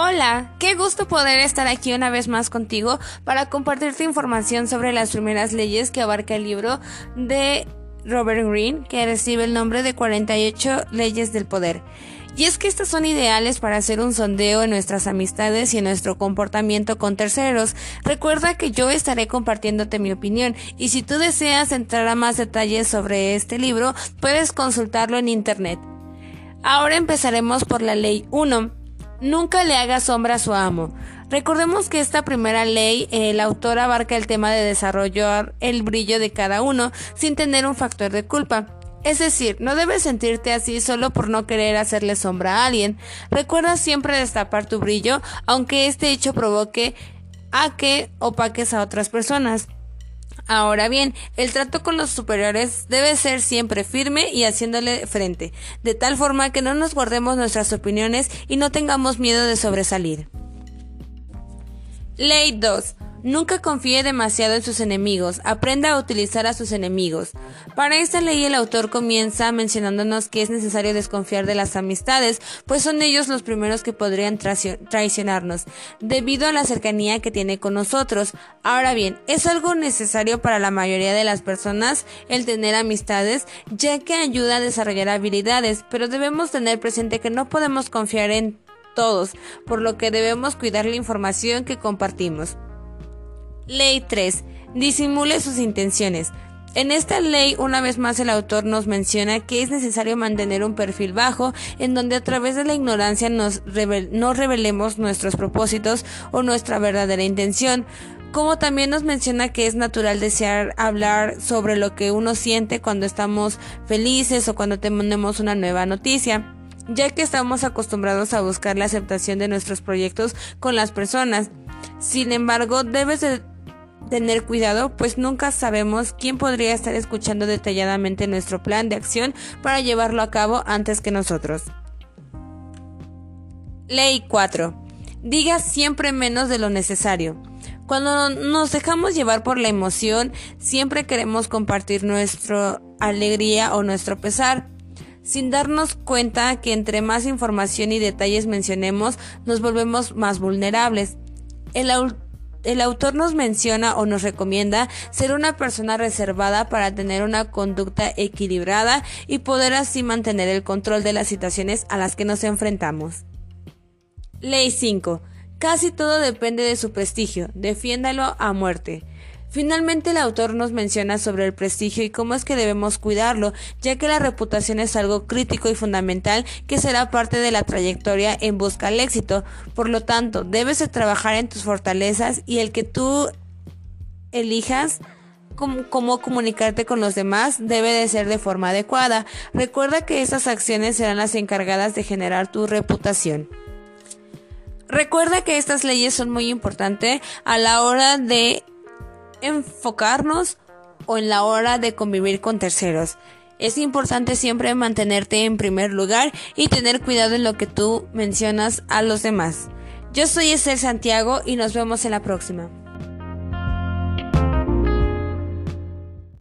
Hola, qué gusto poder estar aquí una vez más contigo para compartirte información sobre las primeras leyes que abarca el libro de Robert Greene, que recibe el nombre de 48 leyes del poder. Y es que estas son ideales para hacer un sondeo en nuestras amistades y en nuestro comportamiento con terceros. Recuerda que yo estaré compartiéndote mi opinión y si tú deseas entrar a más detalles sobre este libro, puedes consultarlo en internet. Ahora empezaremos por la ley 1 Nunca le haga sombra a su amo. Recordemos que esta primera ley, el autor abarca el tema de desarrollar el brillo de cada uno sin tener un factor de culpa. Es decir, no debes sentirte así solo por no querer hacerle sombra a alguien. Recuerda siempre destapar tu brillo, aunque este hecho provoque a que opaques a otras personas. Ahora bien, el trato con los superiores debe ser siempre firme y haciéndole frente, de tal forma que no nos guardemos nuestras opiniones y no tengamos miedo de sobresalir. Ley 2. Nunca confíe demasiado en sus enemigos, aprenda a utilizar a sus enemigos. Para esta ley el autor comienza mencionándonos que es necesario desconfiar de las amistades, pues son ellos los primeros que podrían traicionarnos, debido a la cercanía que tiene con nosotros. Ahora bien, es algo necesario para la mayoría de las personas el tener amistades, ya que ayuda a desarrollar habilidades, pero debemos tener presente que no podemos confiar en todos, por lo que debemos cuidar la información que compartimos. Ley 3. Disimule sus intenciones. En esta ley, una vez más, el autor nos menciona que es necesario mantener un perfil bajo en donde a través de la ignorancia nos no revelemos nuestros propósitos o nuestra verdadera intención. Como también nos menciona que es natural desear hablar sobre lo que uno siente cuando estamos felices o cuando tenemos una nueva noticia ya que estamos acostumbrados a buscar la aceptación de nuestros proyectos con las personas. Sin embargo, debes de tener cuidado, pues nunca sabemos quién podría estar escuchando detalladamente nuestro plan de acción para llevarlo a cabo antes que nosotros. Ley 4. Diga siempre menos de lo necesario. Cuando nos dejamos llevar por la emoción, siempre queremos compartir nuestra alegría o nuestro pesar, sin darnos cuenta que entre más información y detalles mencionemos, nos volvemos más vulnerables. El el autor nos menciona o nos recomienda ser una persona reservada para tener una conducta equilibrada y poder así mantener el control de las situaciones a las que nos enfrentamos. Ley 5. Casi todo depende de su prestigio. Defiéndalo a muerte. Finalmente el autor nos menciona sobre el prestigio y cómo es que debemos cuidarlo, ya que la reputación es algo crítico y fundamental que será parte de la trayectoria en busca del éxito. Por lo tanto, debes de trabajar en tus fortalezas y el que tú elijas cómo, comunicarte con los demás debe de ser de forma adecuada. Recuerda que estas acciones serán las encargadas de generar tu reputación. Recuerda que estas leyes son muy importantes a la hora de enfocarnos o en la hora de convivir con terceros. Es importante siempre mantenerte en primer lugar y tener cuidado en lo que tú mencionas a los demás. Yo soy Esther Santiago y nos vemos en la próxima.